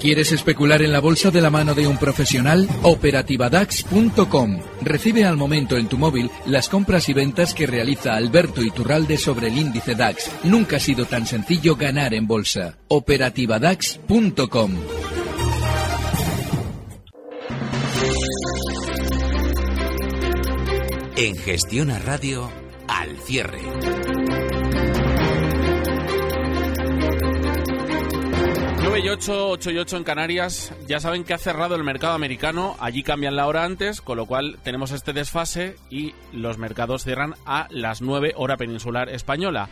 ¿Quieres especular en la bolsa de la mano de un profesional? Operativadax.com. Recibe al momento en tu móvil las compras y ventas que realiza Alberto Iturralde sobre el índice DAX. Nunca ha sido tan sencillo ganar en bolsa. Operativadax.com. En Gestión a Radio, al cierre. 9 y 8, 8 y 8 en Canarias. Ya saben que ha cerrado el mercado americano. Allí cambian la hora antes, con lo cual tenemos este desfase y los mercados cierran a las 9 hora peninsular española.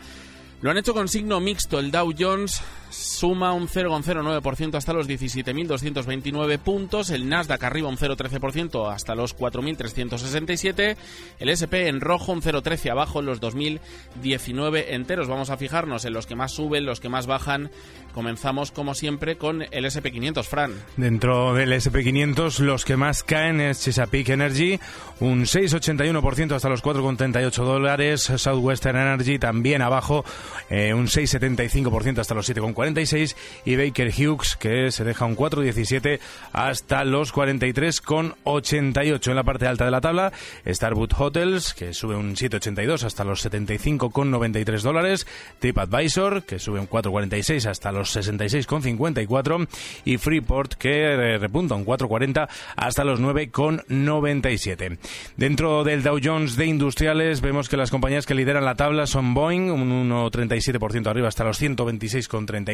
Lo han hecho con signo mixto. El Dow Jones suma un 0,09% hasta los 17.229 puntos. El Nasdaq arriba un 0,13% hasta los 4.367. El SP en rojo un 0,13 abajo en los 2.019 enteros. Vamos a fijarnos en los que más suben, los que más bajan. Comenzamos como siempre con el SP500, Fran. Dentro del SP500 los que más caen es Chesapeake Energy, un 6,81% hasta los 4,38 dólares. Southwestern Energy también abajo, eh, un 6,75% hasta los 7,46 y Baker Hughes que se deja un 4,17 hasta los 43,88 en la parte alta de la tabla. Starwood Hotels que sube un 7,82 hasta los 75,93 dólares. TripAdvisor que sube un 4,46 hasta los 66,54 y Freeport que repunta un 4,40 hasta los 9,97. Dentro del Dow Jones de industriales vemos que las compañías que lideran la tabla son Boeing un 1,37% arriba hasta los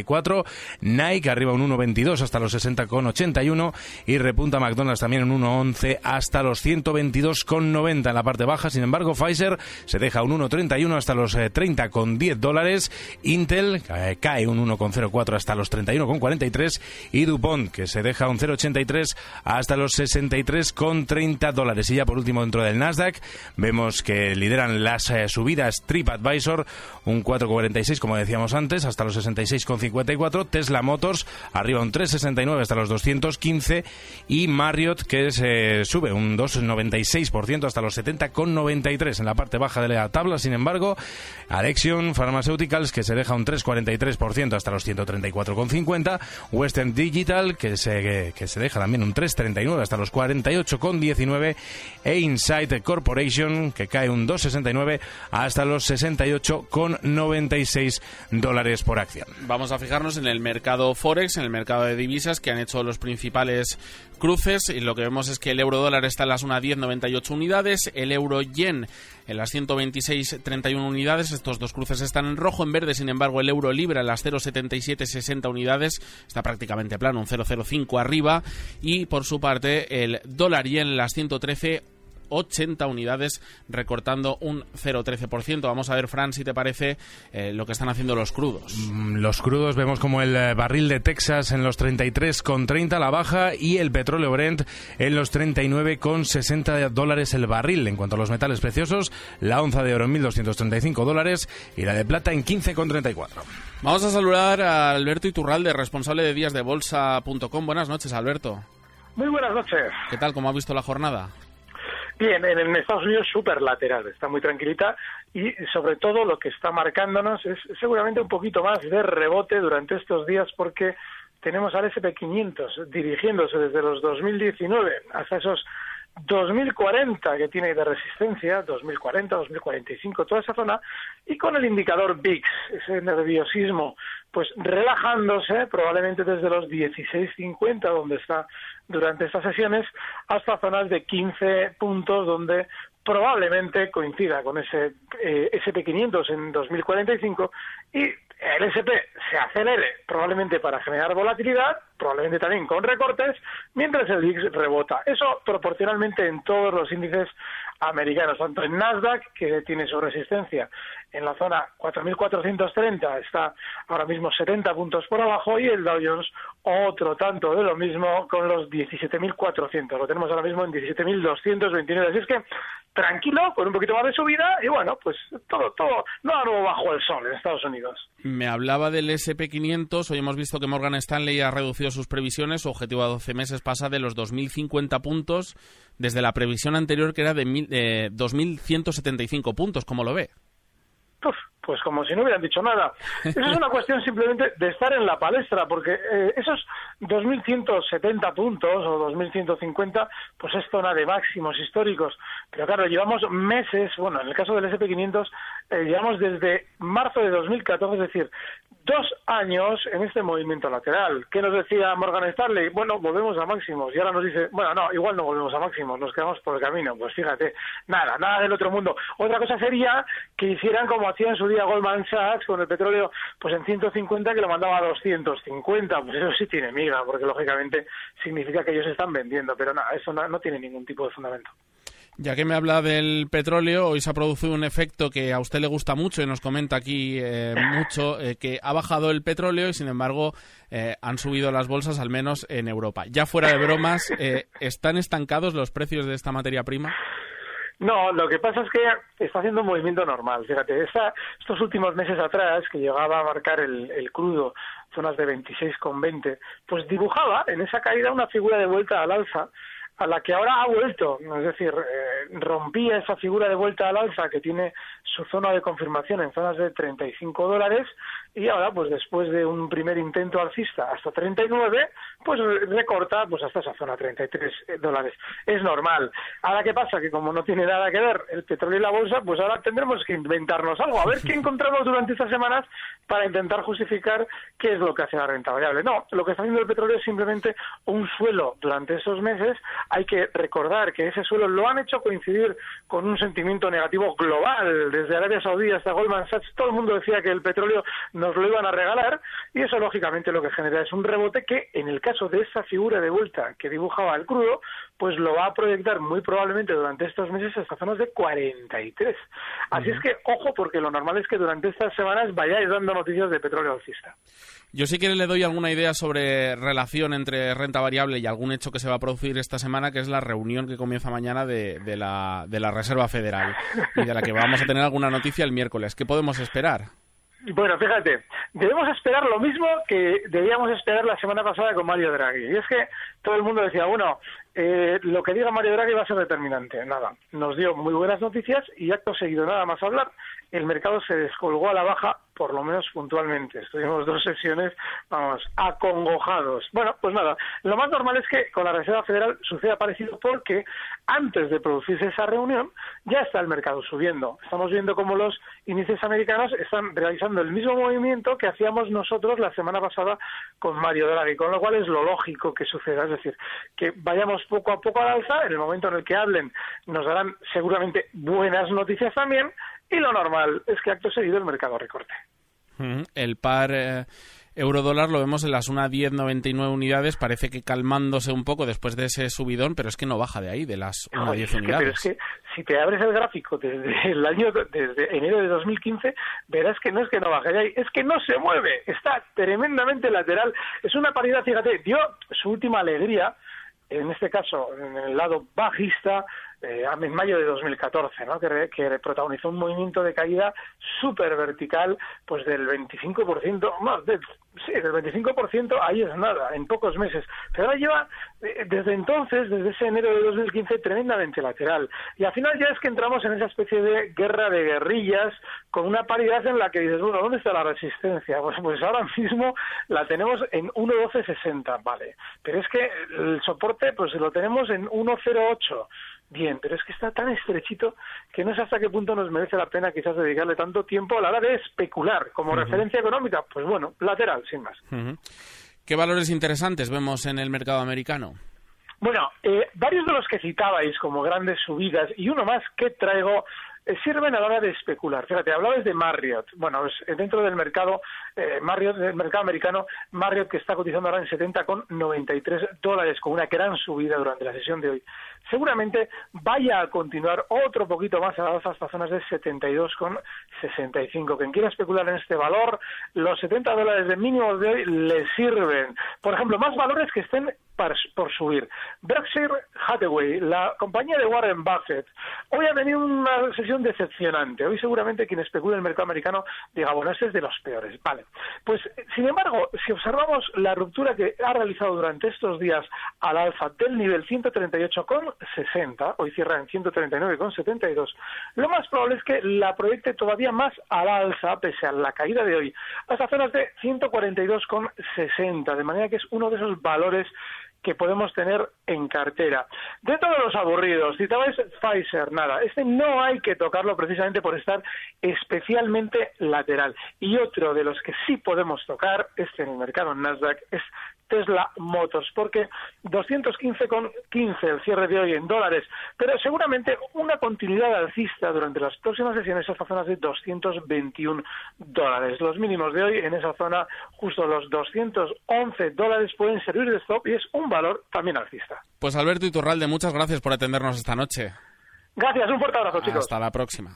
126,34, Nike arriba un 1,22 hasta los 60,81 y repunta McDonald's también un 1,11 hasta los 122,90 en la parte baja. Sin embargo, Pfizer se deja un 1,31 hasta los 30,10 dólares, Intel cae un 1,04 hasta los 31,43 y DuPont que se deja un 0,83 hasta los 63,30 dólares. Y ya por último dentro del Nasdaq vemos que lideran las subidas TripAdvisor un 4,46 como decíamos antes hasta los 66,54 Tesla Motors arriba un 3,69 hasta los 215 y Marriott que se sube un 2,96% hasta los 70,93 en la parte baja de la tabla. Sin embargo Alexion Pharmaceuticals que se deja un 3,43% hasta los 134,50 Western Digital que se, que se deja también un 3,39 hasta los 48,19 e Insight Corporation que cae un 2,69 hasta los 68,96 dólares por acción. Vamos a fijarnos en el mercado Forex, en el mercado de divisas que han hecho los principales cruces. Y lo que vemos es que el euro dólar está en las 1,1098 unidades, el euro yen en las 126,31 unidades, estos dos cruces están en rojo, en verde sin embargo el euro libra en las 0,7760 unidades, está prácticamente plano, un 0,05 arriba. Y por su parte el dólar yen en las 113 80 unidades, recortando un 0,13%. Vamos a ver, Fran, si te parece eh, lo que están haciendo los crudos. Mm, los crudos vemos como el eh, barril de Texas en los 33,30 la baja y el petróleo Brent en los 39,60 dólares el barril. En cuanto a los metales preciosos, la onza de oro en 1.235 dólares y la de plata en 15,34. Vamos a saludar a Alberto Iturralde, responsable de días de bolsa.com. Buenas noches, Alberto. Muy buenas noches. ¿Qué tal? ¿Cómo ha visto la jornada? Bien, en Estados Unidos súper lateral, está muy tranquilita y sobre todo lo que está marcándonos es seguramente un poquito más de rebote durante estos días porque tenemos al SP500 dirigiéndose desde los 2019 hasta esos 2040 que tiene de resistencia, 2040, 2045, toda esa zona, y con el indicador VIX, ese nerviosismo, pues relajándose probablemente desde los 16.50, donde está durante estas sesiones, hasta zonas de 15 puntos, donde probablemente coincida con ese eh, SP500 en 2045 y el SP se acelere probablemente para generar volatilidad, probablemente también con recortes, mientras el VIX rebota. Eso proporcionalmente en todos los índices americanos, tanto en Nasdaq, que tiene su resistencia en la zona 4.430, está ahora mismo 70 puntos por abajo, y el Dow Jones otro tanto de lo mismo con los 17.400. Lo tenemos ahora mismo en 17.229. Así es que tranquilo, con un poquito más de subida, y bueno, pues todo, todo, no algo bajo el sol en Estados Unidos. Me hablaba del SP500, hoy hemos visto que Morgan Stanley ha reducido sus previsiones, su objetivo a 12 meses pasa de los 2.050 puntos desde la previsión anterior que era de, de 2.175 puntos, ¿cómo lo ve? Pues como si no hubieran dicho nada. Eso es una cuestión simplemente de estar en la palestra, porque eh, esos 2.170 puntos o 2.150, pues es zona de máximos históricos. Pero claro, llevamos meses, bueno, en el caso del SP500, eh, llevamos desde marzo de 2014, es decir, dos años en este movimiento lateral. ¿Qué nos decía Morgan Stanley? Bueno, volvemos a máximos. Y ahora nos dice, bueno, no, igual no volvemos a máximos, nos quedamos por el camino. Pues fíjate, nada, nada del otro mundo. Otra cosa sería que hicieran como hacía en su día Goldman Sachs con el petróleo, pues en 150 que lo mandaba a 250. Pues eso sí tiene miga, porque lógicamente significa que ellos están vendiendo. Pero nada, eso no tiene ningún tipo de fundamento. Ya que me habla del petróleo, hoy se ha producido un efecto que a usted le gusta mucho y nos comenta aquí eh, mucho, eh, que ha bajado el petróleo y sin embargo eh, han subido las bolsas, al menos en Europa. Ya fuera de bromas, ¿están estancados los precios de esta materia prima? No, lo que pasa es que está haciendo un movimiento normal. Fíjate, estos últimos meses atrás, que llegaba a marcar el, el crudo zonas de 26,20, pues dibujaba en esa caída una figura de vuelta al alza a la que ahora ha vuelto, es decir, eh, rompía esa figura de vuelta al alza que tiene su zona de confirmación en zonas de 35 dólares y ahora, pues después de un primer intento alcista hasta 39, pues recorta pues hasta esa zona 33 eh, dólares. Es normal. Ahora, ¿qué pasa? Que como no tiene nada que ver el petróleo y la bolsa, pues ahora tendremos que inventarnos algo. A ver qué encontramos durante estas semanas para intentar justificar qué es lo que hace la renta variable. No, lo que está haciendo el petróleo es simplemente un suelo durante esos meses. Hay que recordar que ese suelo lo han hecho coincidir con un sentimiento negativo global. Desde Arabia Saudí hasta Goldman Sachs, todo el mundo decía que el petróleo nos lo iban a regalar y eso lógicamente lo que genera es un rebote que en el caso de esa figura de vuelta que dibujaba el crudo, pues lo va a proyectar muy probablemente durante estos meses hasta zonas de 43. Así es que ojo porque lo normal es que durante estas semanas vayáis dando noticias de petróleo alcista. Yo sí que le doy alguna idea sobre relación entre renta variable y algún hecho que se va a producir esta semana, que es la reunión que comienza mañana de, de, la, de la Reserva Federal y de la que vamos a tener alguna noticia el miércoles. ¿Qué podemos esperar? Bueno, fíjate, debemos esperar lo mismo que debíamos esperar la semana pasada con Mario Draghi. Y es que todo el mundo decía, bueno, eh, lo que diga Mario Draghi va a ser determinante. Nada, nos dio muy buenas noticias y acto seguido nada más hablar, el mercado se descolgó a la baja, por lo menos puntualmente. Estuvimos dos sesiones, vamos, acongojados. Bueno, pues nada, lo más normal es que con la Reserva Federal suceda parecido porque antes de producirse esa reunión ya está el mercado subiendo. Estamos viendo cómo los índices americanos están realizando el mismo movimiento que hacíamos nosotros la semana pasada con Mario Draghi, con lo cual es lo lógico que suceda, es decir, que vayamos poco a poco al alza, en el momento en el que hablen nos darán seguramente buenas noticias también, y lo normal es que acto seguido el mercado recorte. El par eh, euro-dólar lo vemos en las 1,1099 unidades, parece que calmándose un poco después de ese subidón, pero es que no baja de ahí, de las 1,10 unidades. Pero es que si te abres el gráfico desde el año, desde enero de 2015, verás que no es que no baje de ahí, es que no se mueve, está tremendamente lateral. Es una paridad, fíjate, dio su última alegría, en este caso en el lado bajista, eh, en mayo de 2014, ¿no? que, que protagonizó un movimiento de caída súper vertical, pues del 25%, más de, sí, del 25%, ahí es nada, en pocos meses. Pero ahora lleva, eh, desde entonces, desde ese enero de 2015, tremendamente lateral. Y al final ya es que entramos en esa especie de guerra de guerrillas, con una paridad en la que dices, bueno, ¿dónde está la resistencia? Pues, pues ahora mismo la tenemos en 1.1260, vale. Pero es que el soporte, pues lo tenemos en 1.08 bien, pero es que está tan estrechito que no sé hasta qué punto nos merece la pena quizás dedicarle tanto tiempo a la hora de especular como referencia económica. Pues bueno, lateral, sin más. ¿Qué valores interesantes vemos en el mercado americano? Bueno, eh, varios de los que citabais como grandes subidas y uno más que traigo eh, sirven a la hora de especular. Fíjate, hablabas de Marriott. Bueno, dentro del mercado eh, Marriott del mercado americano, Marriott que está cotizando ahora en 70,93 dólares con una gran subida durante la sesión de hoy. Seguramente vaya a continuar otro poquito más a la alza hasta zonas de 72,65. Quien quiera especular en este valor, los 70 dólares de mínimo de hoy le sirven. Por ejemplo, más valores que estén por subir. Berkshire Hathaway, la compañía de Warren Buffett, hoy ha tenido una sesión decepcionante. Hoy seguramente quien especula en el mercado americano diga, bueno, este es de los peores. Vale. Pues, sin embargo, si observamos la ruptura que ha realizado durante estos días al alza del nivel 138,60, hoy cierra en 139,72, lo más probable es que la proyecte todavía más al alza, pese a la caída de hoy, hasta zonas de 142,60, de manera que es uno de esos valores que podemos tener en cartera. De todos los aburridos, citabais Pfizer, nada, este no hay que tocarlo precisamente por estar especialmente lateral. Y otro de los que sí podemos tocar, este en el mercado Nasdaq, es Tesla Motors, porque 215,15 el cierre de hoy en dólares, pero seguramente una continuidad alcista durante las próximas sesiones hasta zonas de 221 dólares. Los mínimos de hoy en esa zona, justo los 211 dólares, pueden servir de stop y es un valor también alcista. Pues Alberto Iturralde, muchas gracias por atendernos esta noche. Gracias, un fuerte abrazo, chicos. Hasta la próxima.